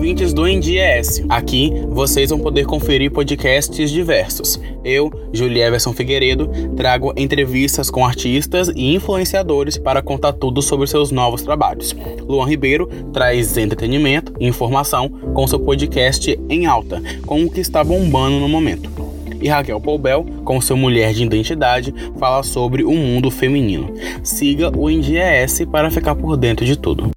ouvintes do NDS. Aqui vocês vão poder conferir podcasts diversos. Eu, Julie Everson Figueiredo, trago entrevistas com artistas e influenciadores para contar tudo sobre seus novos trabalhos. Luan Ribeiro traz entretenimento e informação com seu podcast Em Alta, com o que está bombando no momento. E Raquel Poubel, com seu Mulher de Identidade, fala sobre o mundo feminino. Siga o NDS para ficar por dentro de tudo.